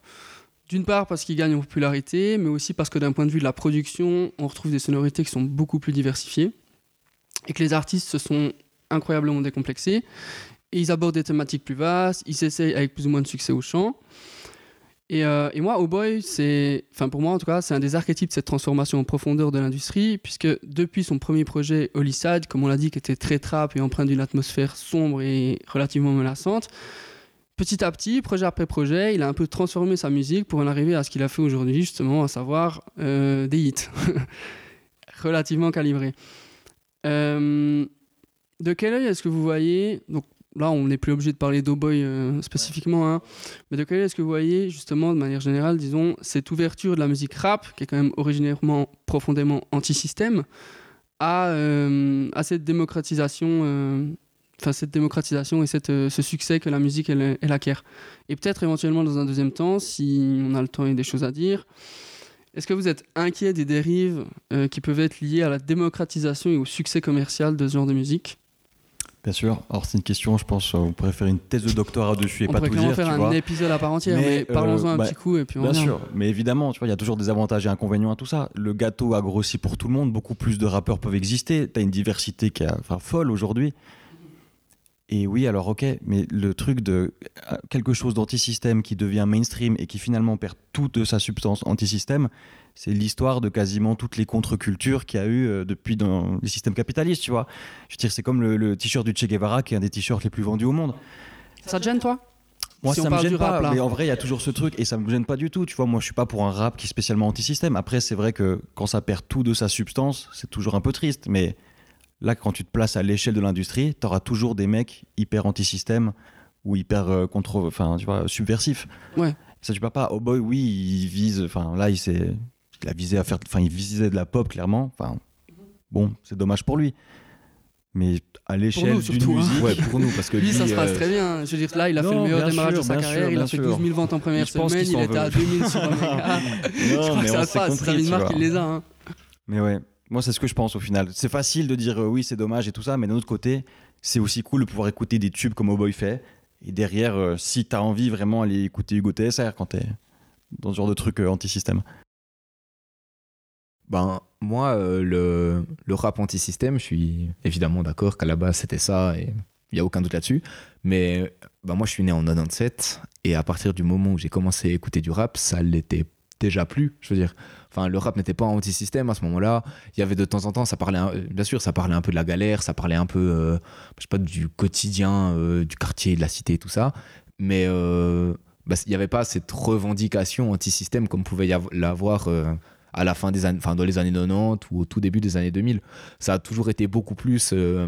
S1: D'une part parce qu'il gagne en popularité, mais aussi parce que d'un point de vue de la production, on retrouve des sonorités qui sont beaucoup plus diversifiées et que les artistes se sont incroyablement décomplexés. Ils abordent des thématiques plus vastes, ils s'essayent avec plus ou moins de succès au chant. Et, euh, et moi, Oh Boy, c'est, enfin pour moi en tout cas, c'est un des archétypes de cette transformation en profondeur de l'industrie, puisque depuis son premier projet Hollyside, comme on l'a dit, qui était très trap et empreint d'une atmosphère sombre et relativement menaçante, petit à petit, projet après projet, il a un peu transformé sa musique pour en arriver à ce qu'il a fait aujourd'hui, justement, à savoir euh, des hits relativement calibrés. Euh, de quel œil est-ce que vous voyez, donc là on n'est plus obligé de parler d'Oboy euh, spécifiquement, hein, mais de quel œil est-ce que vous voyez justement de manière générale, disons, cette ouverture de la musique rap, qui est quand même originairement profondément anti-système, à, euh, à cette démocratisation, euh, enfin cette démocratisation et cette, euh, ce succès que la musique elle, elle acquiert? Et peut-être éventuellement dans un deuxième temps, si on a le temps et des choses à dire, est-ce que vous êtes inquiet des dérives euh, qui peuvent être liées à la démocratisation et au succès commercial de ce genre de musique?
S2: Bien sûr. Alors, c'est une question, je pense, euh, on pourrait faire une thèse de doctorat dessus et
S1: On
S2: pas
S1: pourrait
S2: tout dire,
S1: faire
S2: tu
S1: un
S2: vois.
S1: épisode à part entière, mais,
S2: Mais, euh,
S1: parlons-en un
S2: bah,
S1: petit coup et puis on
S2: Bien
S1: revient.
S2: sûr, mais évidemment, tu vois, il y a toujours des avantages et inconvénients à tout ça. Le gâteau a grossi pour tout le monde, beaucoup plus de rappeurs peuvent exister. Tu as une diversité qui est enfin, folle aujourd'hui. Et oui, alors ok, mais le truc de euh, quelque chose d'antisystème qui devient mainstream et qui finalement perd toute sa substance antisystème, c'est l'histoire de quasiment toutes les contre-cultures qu'il y a eu euh, depuis dans les systèmes capitalistes, tu vois. Je dire, c'est comme le, le t-shirt du Che Guevara qui est un des t-shirts les plus vendus au monde.
S1: Ça te gêne toi?
S2: Moi,
S1: Si
S2: ça me gêne pas,
S1: rap,
S2: mais en vrai, il y a toujours ce truc et ça me gêne pas du tout. Tu vois, moi, je suis pas pour un rap qui est spécialement anti-système. Après, c'est vrai que quand ça perd tout de sa substance, c'est toujours un peu triste. Mais là, quand tu te places à l'échelle de l'industrie, tu auras toujours des mecs hyper anti-système ou hyper euh, contre, enfin, tu vois, subversifs.
S1: Ouais.
S2: Ça, tu peux pas. Oh boy, oui, il vise. Enfin, là, il s'est, il a visé à faire. Enfin, il visait de la pop clairement. Enfin, bon, c'est dommage pour lui. Mais à l'échelle d'une
S1: surtout, hein.
S2: musique,
S3: Ouais, pour nous, parce que
S1: Lui, ça se passe
S3: euh,
S1: très bien. Je veux dire, là, il a fait le meilleur démarrage
S2: sûr,
S1: de sa carrière.
S2: sûr,
S1: il a fait
S2: sûr.
S1: 12 000 ventes en première semaine. Il était à
S2: veut.
S1: 2000 sur Omega. je
S2: Non,
S1: crois que
S2: mais
S1: ça se
S2: s'est
S1: passe.
S2: tu
S1: Mark, il les a. hein.
S2: Mais ouais, moi c'est ce que je pense au final. C'est facile de dire euh, oui, c'est dommage et tout ça, mais d'un autre côté, c'est aussi cool de pouvoir écouter des tubes comme Oh Boy fait. Et derrière, euh, si t'as envie vraiment aller écouter Hugo TSR quand t'es dans ce genre de truc euh, anti-système.
S3: Ben, moi, euh, le, le rap anti-système, je suis évidemment d'accord qu'à la base c'était ça et il n'y a aucun doute là-dessus. Mais ben, moi, je suis né en 97 et à partir du moment où j'ai commencé à écouter du rap, ça l'était déjà plus. Je veux dire, enfin, le rap n'était pas anti-système à ce moment-là. Il y avait de temps en temps, ça parlait, un- bien sûr, ça parlait un peu de la galère, ça parlait un peu, euh, je sais pas, du quotidien, euh, du quartier, de la cité, tout ça. Mais euh, bah, il n'y avait pas cette revendication anti-système comme pouvait y av- l'avoir euh, à la fin des années, enfin dans les années 90 ou au tout début des années 2000. Ça a toujours été beaucoup plus euh,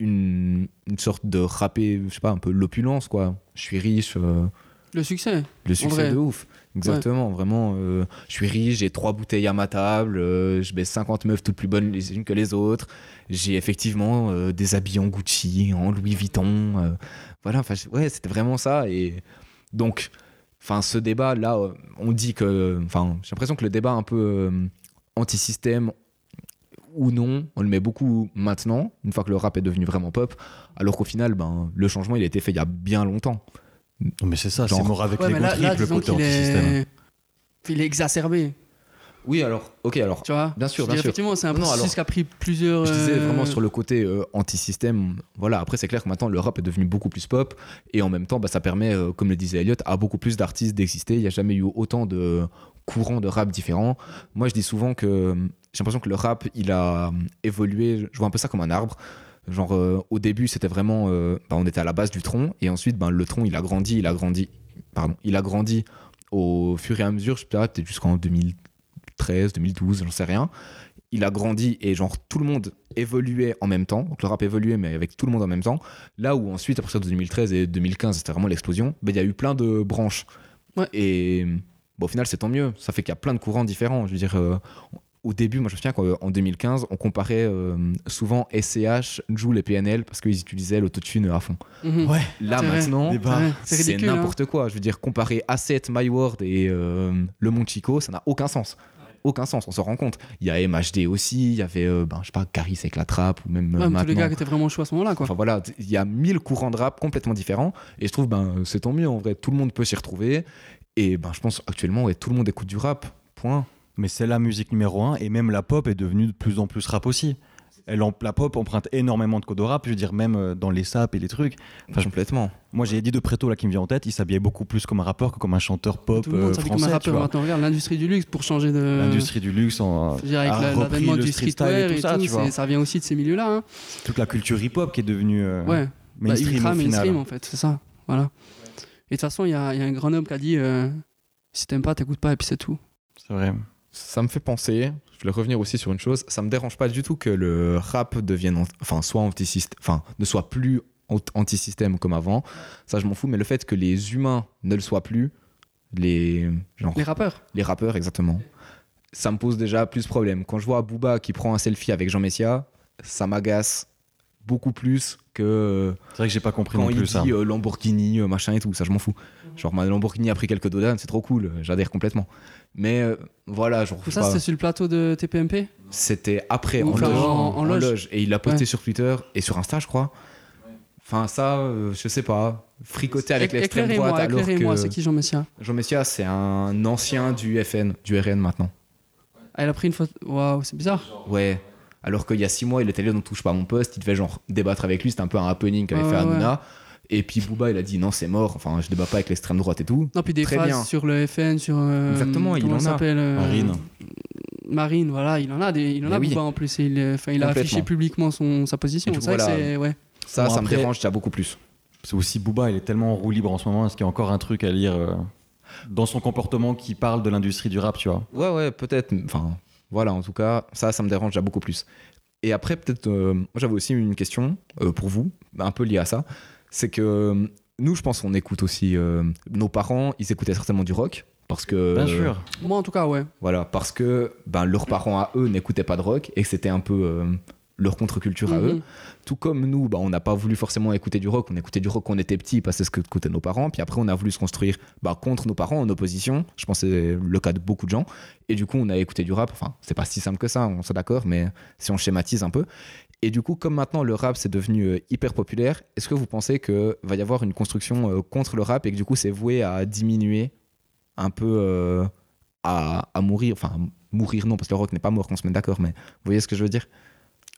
S3: une, une sorte de rappé, je sais pas, un peu l'opulence quoi. Je suis riche, euh,
S1: Le succès.
S3: le succès de ouf. Exactement, vraiment. euh, je suis riche, j'ai trois bouteilles à ma table, euh, je baisse 50 meufs toutes plus bonnes les unes que les autres. J'ai effectivement euh, des habits en Gucci, en Louis Vuitton. voilà, enfin, ouais, c'était vraiment ça. Et donc, enfin, ce débat là, euh, on dit que, enfin, j'ai l'impression que le débat un peu euh, anti-système ou non, on le met beaucoup maintenant, une fois que le rap est devenu vraiment pop, alors qu'au final, ben, le changement il a été fait il y a bien longtemps.
S2: Non, mais c'est ça,
S3: Genre-
S2: c'est mort avec
S1: Ouais,
S2: les
S1: là, là,
S2: le côté anti-système.
S1: est... il est exacerbé,
S3: Oui, alors, ok, alors.
S1: tu vois.
S3: Bien sûr, bien sûr.
S1: Effectivement, c'est un processus qui a pris plusieurs...
S3: Je disais
S1: euh,
S3: vraiment sur le côté euh, anti-système. Voilà, après, c'est clair que maintenant, le rap est devenu beaucoup plus pop. Et en même temps, bah, ça permet, euh, comme le disait Elliot, à beaucoup plus d'artistes d'exister. Il n'y a jamais eu autant de courants de rap différents. Moi, je dis souvent que euh, j'ai l'impression que le rap, il a évolué. Je vois un peu ça comme un arbre. Genre, euh, au début, c'était vraiment. bah, on était à la base du tronc. Et ensuite, ben, le tronc, il a grandi, il a grandi. Pardon, il a grandi au fur et à mesure. Je sais pas, peut-être jusqu'en 2013, 2012, j'en sais rien il a grandi et genre tout le monde évoluait en même temps. Donc le rap évoluait mais avec tout le monde en même temps. Là où ensuite, à partir de 2013 et 2015, c'était vraiment l'explosion, ben, il y a eu plein de branches.
S1: Ouais.
S3: Et bon, au final, c'est tant mieux. Ça fait qu'il y a plein de courants différents. Je veux dire, euh, au début, moi je me souviens qu'en 2015, on comparait euh, souvent SCH, Joule et PNL parce qu'ils utilisaient l'autotune à fond.
S1: mhm.
S2: Ouais,
S3: Là maintenant,
S1: c'est hein.
S3: n'importe quoi. Je veux dire, comparer Asset, My World et euh, Le Monde Chico, ça n'a aucun sens. Aucun sens, on se rend compte. Il y a MHD aussi, il y avait, euh, ben, je sais pas, Caris avec la trappe ou même euh,
S1: Ouais, mais tous les
S3: maintenant.
S1: gars qui étaient vraiment chauds à ce moment-là, quoi.
S3: Enfin voilà, il y a mille courants de rap complètement différents et je trouve ben c'est tant mieux en vrai, tout le monde peut s'y retrouver et ben je pense actuellement ouais, tout le monde écoute du rap. Point.
S2: Mais c'est la musique numéro un, et même la pop est devenue de plus en plus rap aussi. Elle, en- la pop emprunte énormément de codes de rap, je veux dire, même euh, dans les saps et les trucs. Enfin,
S3: complètement.
S2: Moi, j'ai Eddie de Preto là qui me vient en tête, il s'habillait beaucoup plus comme un rappeur que comme un chanteur pop
S1: Tout le monde
S2: euh,
S1: comme un
S2: français. tu
S1: rappeur maintenant. Regarde l'industrie du luxe pour changer de.
S2: L'industrie du luxe en,
S1: Je veux dire, avec
S2: a
S1: la-
S2: repris
S1: l'avènement
S2: le
S1: du
S2: street style
S1: streetwear
S2: et
S1: et
S2: tout ça,
S1: tout,
S2: tu vois.
S1: c'est- ça vient aussi de ces milieux-là. Hein.
S2: Toute la culture hip-hop qui est devenue euh,
S1: Ouais. Bah,
S2: mainstream
S1: ultra
S2: au final.
S1: mainstream en fait, c'est ça. Voilà. Et de toute façon, il y, a il y a un grand homme qui a dit euh, si t'aimes pas, t'écoutes pas, et puis c'est tout.
S2: C'est vrai.
S3: Ça me fait penser, je voulais revenir aussi sur une chose, ça me dérange pas du tout que le rap devienne, enfin, soit anti-système, enfin, ne soit plus ant- anti-système comme avant. Ça, je m'en fous, mais le fait que les humains ne le soient plus, les, genre,
S1: Les rappeurs.
S3: les rappeurs, exactement, ça me pose déjà plus de problèmes. Quand je vois Booba qui prend un selfie avec Jean Messia, ça m'agace beaucoup plus que
S2: C'est vrai que j'ai pas compris
S3: quand
S2: non
S3: il
S2: plus
S3: dit
S2: ça.
S3: euh, Lamborghini, euh, machin et tout, ça je m'en fous. Genre ma Lamborghini a pris quelques dollars, c'est trop cool, j'adhère complètement. Mais euh, voilà, genre,
S1: Tout ça, c'était sur le plateau de TPMP
S3: c'était après en loge,
S1: en- en loge.
S3: et il l'a posté
S1: Ouais.
S3: sur Twitter et sur Insta, je crois. Enfin ça, euh, je sais pas, fricoter avec l'extrême droite
S1: Éclairez-moi, c'est qui Jean Messia
S3: Jean Messia c'est un ancien du FN, du RN maintenant.
S1: Ah, il a pris une photo. Waouh, c'est bizarre.
S3: Ouais. Alors qu'il y a six mois, il était là, on touche pas à mon poste. Il devait genre débattre avec lui. C'était un peu un happening qu'avait
S1: Ouais,
S3: fait
S1: ouais,
S3: Hanouna. Et puis Booba, il a dit non, c'est mort. Enfin, je débat pas avec l'extrême droite et tout.
S1: Non, puis des
S3: Très bien.
S1: sur le FN, sur. euh,
S3: Exactement, il en a.
S1: euh,
S2: Marine.
S1: Marine, voilà, il en a des, il en
S3: Mais
S1: a
S3: oui.
S1: Booba en plus. et il, euh, enfin, il a affiché publiquement son, sa position. C'est
S3: voilà.
S1: c'est. Ouais.
S3: Ça,
S2: Bon,
S3: ça
S2: après-
S3: me dérange déjà beaucoup plus.
S2: C'est aussi Booba, il est tellement en roue libre en ce moment. Est-ce qu'il y a encore un truc à lire euh, dans son comportement qui parle de l'industrie du rap, tu vois?
S3: Ouais, ouais, peut-être. Enfin, voilà, en tout cas, ça, ça me dérange déjà beaucoup plus. Et après, peut-être, euh, moi j'avais aussi une question euh, pour vous, un peu liée à ça. C'est que euh, nous, je pense qu'on écoute aussi. euh, nos parents, ils écoutaient certainement du rock. Parce que.
S2: Bien sûr.
S1: Moi, en tout cas, ouais.
S3: Voilà, parce que ben, leurs parents à eux n'écoutaient pas de rock et que c'était un peu euh, leur contre-culture à
S1: Mhm.
S3: eux. Tout comme nous, ben, on n'a pas voulu forcément écouter du rock, on écoutait du rock quand on était petit parce que c'est ce que écoutaient nos parents. Puis après, on a voulu se construire ben, contre nos parents, en opposition. Je pense que c'est le cas de beaucoup de gens. Et du coup, on a écouté du rap. Enfin, c'est pas si simple que ça, on s'est d'accord, mais si on schématise un peu. Et du coup, comme maintenant le rap c'est devenu euh, hyper populaire, est-ce que vous pensez qu'il va y avoir une construction euh, contre le rap et que du coup c'est voué à diminuer un peu euh, à, à mourir, enfin mourir non, parce que le rock n'est pas mort, qu'on se met d'accord, mais vous voyez ce que je veux dire?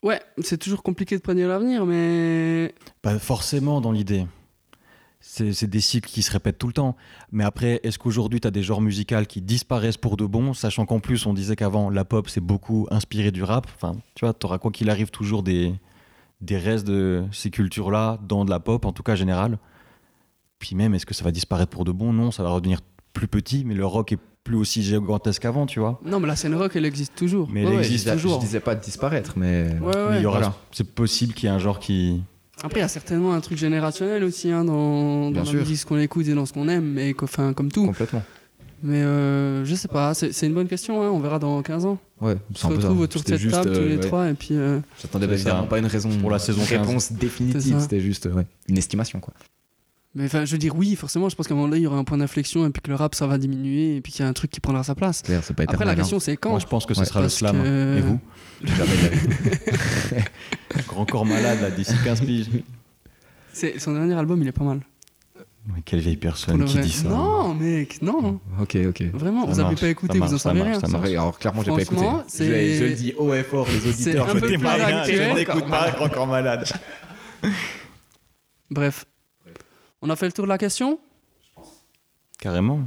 S1: Ouais, c'est toujours compliqué de prédire l'avenir, mais.
S2: Pas forcément dans l'idée. C'est des cycles qui se répètent tout le temps. Mais après, est-ce qu'aujourd'hui, tu as des genres musicaux qui disparaissent pour de bon, sachant qu'en plus, on disait qu'avant, la pop, c'est beaucoup inspiré du rap? Enfin, tu vois, tu auras quoi qu'il arrive toujours des, des restes de ces cultures-là dans de la pop, en tout cas générale. Puis même, est-ce que ça va disparaître pour de bon? Non, ça va redevenir plus petit, mais le rock est plus aussi gigantesque qu'avant, tu vois.
S1: Non, mais la scène rock, elle existe toujours.
S2: Mais elle
S1: Ouais, ouais,
S2: existe
S3: je,
S1: toujours.
S3: je disais pas de disparaître, mais.
S1: Ouais, ouais.
S2: Mais il y aura-
S3: voilà.
S2: C'est possible qu'il y ait un genre qui.
S1: Après, il y a certainement un truc générationnel aussi hein, dans, dans la
S3: sûr.
S1: musique, ce qu'on écoute et dans ce qu'on aime, mais enfin, comme tout.
S3: Complètement.
S1: Mais euh, je sais pas, c'est une bonne question, hein, on verra dans 15 ans.
S3: Ouais,
S1: On se retrouve autour de
S3: C'était
S1: cette
S3: juste,
S1: table tous
S3: euh,
S1: les
S3: ouais.
S1: trois, et puis. euh,
S3: J'attendais évidemment pas une raison
S2: Pour la saison
S3: une
S2: 15.
S3: réponse définitive, c'était juste ouais, une estimation quoi.
S1: Mais enfin, je veux dire, oui, forcément, je pense qu'à un moment donné, il y aura un point d'inflexion, et puis que le rap, ça va diminuer, et puis qu'il y a un truc qui prendra sa place.
S3: Claire, pas
S1: Après, la
S3: hein.
S1: question, c'est quand
S2: Moi, je pense que ce
S3: Ouais,
S2: sera le slam.
S1: que-
S2: Et vous. Grand corps malade, là, d'ici 15 piges.
S1: Son dernier album, il est pas mal.
S2: Mais quelle vieille personne qui dit ça.
S1: Non, mec, non.
S3: Ok, ok.
S1: Vraiment,
S2: Ça
S1: vous avez
S2: marche,
S1: pas écouté,
S2: ça
S1: vous en
S2: ça
S1: savez rien.
S2: ça marche.
S3: alors clairement, j'ai pas écouté. Je, le dis haut et fort, les auditeurs. je
S1: plus
S3: pas je n'écoute pas.
S2: Grand corps malade.
S1: Bref. On a fait le tour de la question?
S2: Carrément.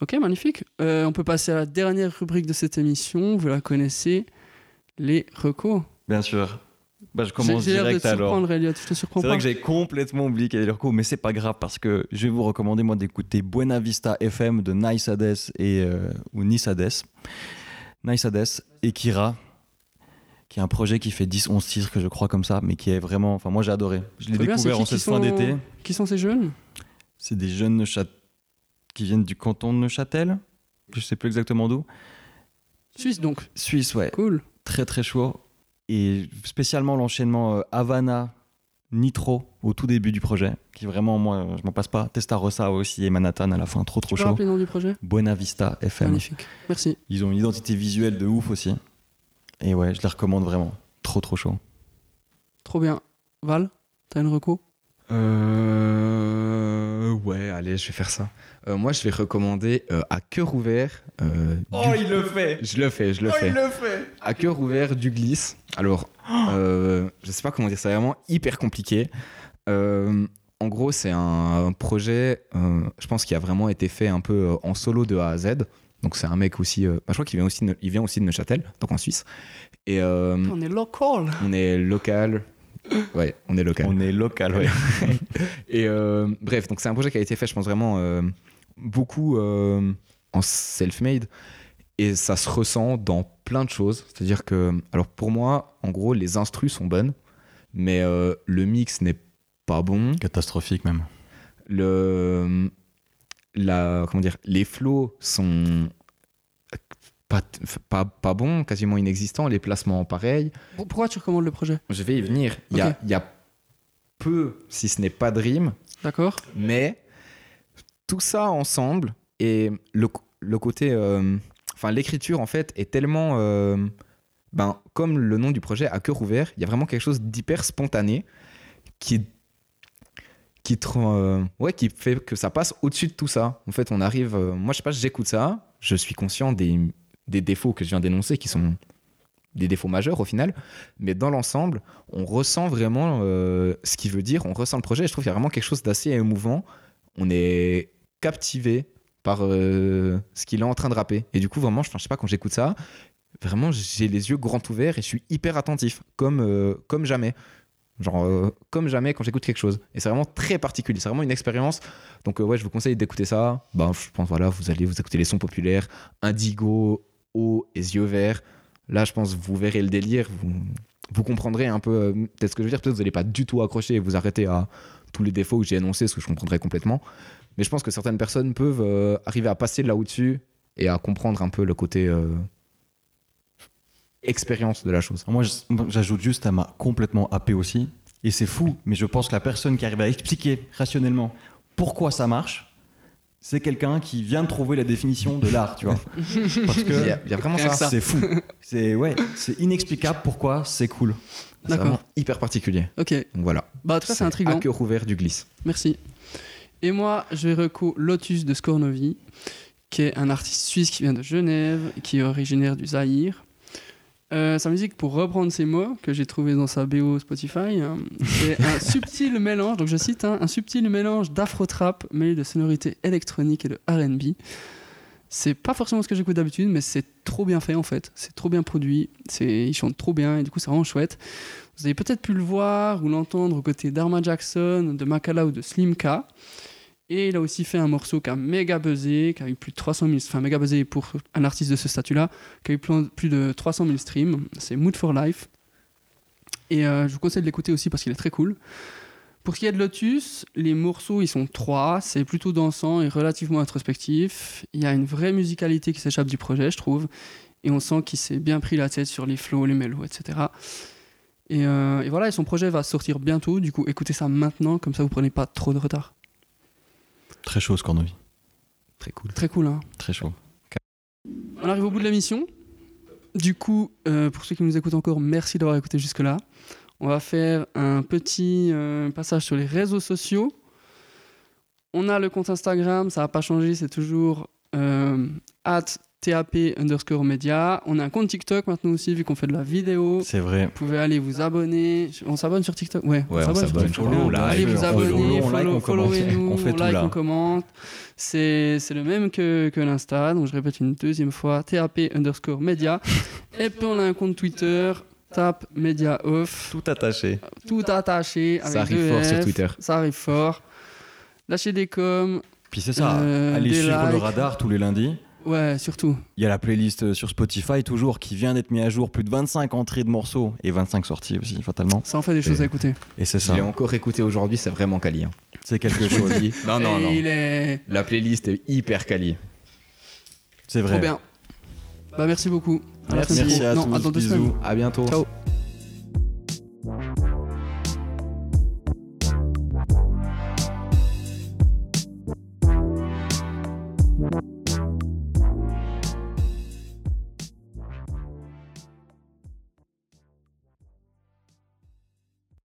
S1: Ok, magnifique. Euh, on peut passer à la dernière rubrique de cette émission. Vous la connaissez, les recos.
S2: Bien sûr. Bah, je commence
S1: de
S2: direct
S1: te
S2: alors. C'est vrai que j'ai complètement oublié qu'il y avait le recours, mais c'est pas grave parce que je vais vous recommander moi d'écouter Buena Vista FM de Nice Hades et euh, ou Nice Hades, Nice Hades et Kira, qui est un projet qui fait 10-11 titres que je crois comme ça, mais qui est vraiment, enfin moi j'ai adoré. Je l'ai découvert en cette fin d'été.
S1: Qui sont ces jeunes?
S2: C'est des jeunes Neuchât- qui viennent du canton de Neuchâtel, je sais plus exactement d'où.
S1: Suisse, donc.
S2: Suisse, ouais.
S1: Cool.
S2: très très chaud. Et spécialement l'enchaînement euh, Havana Nitro au tout début du projet, qui vraiment, moi, je m'en passe pas. Testarossa aussi et Manhattan à la fin, trop trop
S1: Tu
S2: chaud.
S1: le nom du projet?
S2: Buena Vista FM.
S1: Magnifique. Merci.
S2: Ils ont une identité visuelle de ouf aussi. Et ouais, je les recommande vraiment. Trop trop chaud.
S1: Trop bien. Val, t'as une reco?
S3: Euh, ouais, allez, je vais faire ça. Euh, moi, je vais recommander euh, à cœur ouvert. euh, du-
S2: il le fait
S3: Je le fais, je le fais.
S2: le fait
S3: À cœur ouvert du glisse. Alors, euh, je sais pas comment dire, c'est vraiment hyper compliqué. Euh, en gros, c'est un projet, euh, je pense, qui a vraiment été fait un peu en solo de A à Z. Donc, c'est un mec aussi, euh, bah, je crois qu'il vient aussi, de, il vient aussi de Neuchâtel, donc en Suisse. Et euh,
S1: On est local.
S3: on est local. Ouais, on est local.
S2: On est local, ouais.
S3: Et euh, bref, donc c'est un projet qui a été fait, je pense vraiment euh, beaucoup euh, en self-made et ça se ressent dans plein de choses. C'est-à-dire que, alors pour moi, en gros, les instrus sont bonnes, mais euh, le mix n'est pas bon.
S2: Catastrophique même.
S3: Le, la, comment dire, les flows sont pas, pas, pas bons, quasiment inexistants. Les placements pareils.
S1: Pour- Pourquoi tu recommandes le projet?
S3: Je vais y venir. Il y, a, y a peu, si ce n'est pas de rime,
S1: D'accord
S3: mais tout ça ensemble et le, le côté euh, enfin l'écriture en fait est tellement euh, ben comme le nom du projet à cœur ouvert il y a vraiment quelque chose d'hyper spontané qui euh, qui fait que ça passe au-dessus de tout ça en fait on arrive euh, moi je sais pas j'écoute ça je suis conscient des, défauts que je viens d'énoncer qui sont des défauts majeurs au final mais dans l'ensemble on ressent vraiment euh, ce qu'il veut dire, on ressent le projet. Et je trouve qu'il y a vraiment quelque chose d'assez émouvant. On est captivé par ce qu'il est en train de rapper. Et du coup, vraiment, je, je sais pas, quand j'écoute ça, vraiment, j'ai les yeux grands ouverts et je suis hyper attentif, comme, comme jamais. Genre, euh, comme jamais quand j'écoute quelque chose. Et c'est vraiment très particulier, c'est vraiment une expérience. Donc, euh, ouais, je vous conseille d'écouter ça. Ben, je pense, voilà, vous allez vous écouter les sons populaires, Indigo, Eau et Yeux Verts. Là, je pense, vous verrez le délire. Vous, vous comprendrez un peu euh, peut-être ce que je veux dire. Peut-être vous n'allez pas du tout accrocher et vous arrêter à tous les défauts que j'ai énoncés, ce que je comprendrai complètement. Mais je pense que certaines personnes peuvent arriver à passer de là au-dessus et à comprendre un peu le côté expérience de la chose.
S2: Moi, j'ajoute juste, elle m'a complètement happé aussi. Et c'est fou, mais je pense que la personne qui arrive à expliquer rationnellement pourquoi ça marche, c'est quelqu'un qui vient de trouver la définition de l'art, tu vois. Parce
S3: Il y,
S2: que
S3: a, il y a vraiment
S1: Rien
S3: ça.
S1: que ça.
S2: c'est fou. C'est ouais, c'est inexplicable pourquoi c'est cool.
S3: C'est
S1: D'accord.
S3: vraiment hyper particulier.
S1: Ok.
S3: Donc voilà.
S1: Bah, en tout cas, c'est
S3: à
S1: intriguant.
S3: cœur ouvert du glisse.
S1: Merci. Et moi, je vais reco Lotus de Scornovi, qui est un artiste suisse qui vient de Genève, qui est originaire du Zaïre. Euh, sa musique, pour reprendre ses mots que j'ai trouvé dans sa BO Spotify, hein, c'est un subtil mélange, donc je cite, hein, un subtil mélange d'afro-trap mêlé de sonorités électroniques et de RB. C'est pas forcément ce que j'écoute d'habitude, mais c'est trop bien fait en fait. C'est trop bien produit, c'est, ils chantent trop bien et du coup c'est vraiment chouette. Vous avez peut-être pu le voir ou l'entendre aux côtés d'Arma Jackson, de Makala ou de Slimka. Et il a aussi fait un morceau qui a méga buzzé, qui a eu plus de 300 000, enfin méga buzzé pour un artiste de ce statut-là, qui a eu plus de 300 000 streams. C'est Mood for Life. Et euh, je vous conseille de l'écouter aussi parce qu'il est très cool. Pour ce qui est de Lotus, les morceaux ils sont trois, c'est plutôt dansant et relativement introspectif. Il y a une vraie musicalité qui s'échappe du projet, je trouve, et on sent qu'il s'est bien pris la tête sur les flows, les mélos, etc. Et, euh, et voilà, et son projet va sortir bientôt, du coup écoutez ça maintenant, comme ça vous prenez pas trop de retard.
S2: Très chaud ce Cornovi.
S3: Très cool.
S1: Très cool, hein.
S2: Très chaud.
S1: On arrive au bout de l'émission. Du coup, euh, pour ceux qui nous écoutent encore, merci d'avoir écouté jusque-là. On va faire un petit euh, passage sur les réseaux sociaux. On a le compte Instagram, ça n'a pas changé, c'est toujours euh, at TAP underscore média. On a un compte TikTok maintenant aussi, vu qu'on fait de la vidéo.
S2: C'est vrai.
S1: Vous pouvez aller vous abonner. On s'abonne sur TikTok? Ouais,
S3: Ouais, on
S1: sur
S3: s'abonne,
S1: TikTok. Bien.
S3: like,
S1: Allez vous
S2: on
S1: abonner,
S2: follow, on like,
S1: follow-
S2: on commente.
S1: followez-nous,
S2: On fait
S1: on like,
S2: là.
S1: on commente. C'est le même que, que l'Insta, donc je répète une deuxième fois, TAP underscore média. Et puis on a un compte Twitter, tap média off,
S2: Tout attaché.
S1: tout attaché. Avec
S3: Ça arrive fort sur. Twitter.
S1: Ça arrive fort. Lâchez des coms,
S2: Puis c'est ça.
S1: Euh,
S2: Allez suivre le radar tous les lundis.
S1: Ouais, surtout.
S2: Il y a la playlist euh, sur Spotify toujours qui vient d'être mise à jour. Plus de 25 entrées de morceaux et 25 sorties aussi, fatalement.
S1: Ça en fait des choses à écouter.
S2: Et c'est
S3: Je
S2: ça.
S3: l'ai encore écouté aujourd'hui, c'est vraiment quali. hein.
S2: C'est quelque chose.
S3: Non, non, non.
S1: il est
S3: La playlist est hyper quali.
S2: C'est vrai.
S1: trop bien. Bah merci beaucoup. À
S2: Merci à
S1: non,
S2: tous.
S1: à dans deux
S2: Bisous.
S1: semaines.
S3: À bientôt.
S1: Ciao.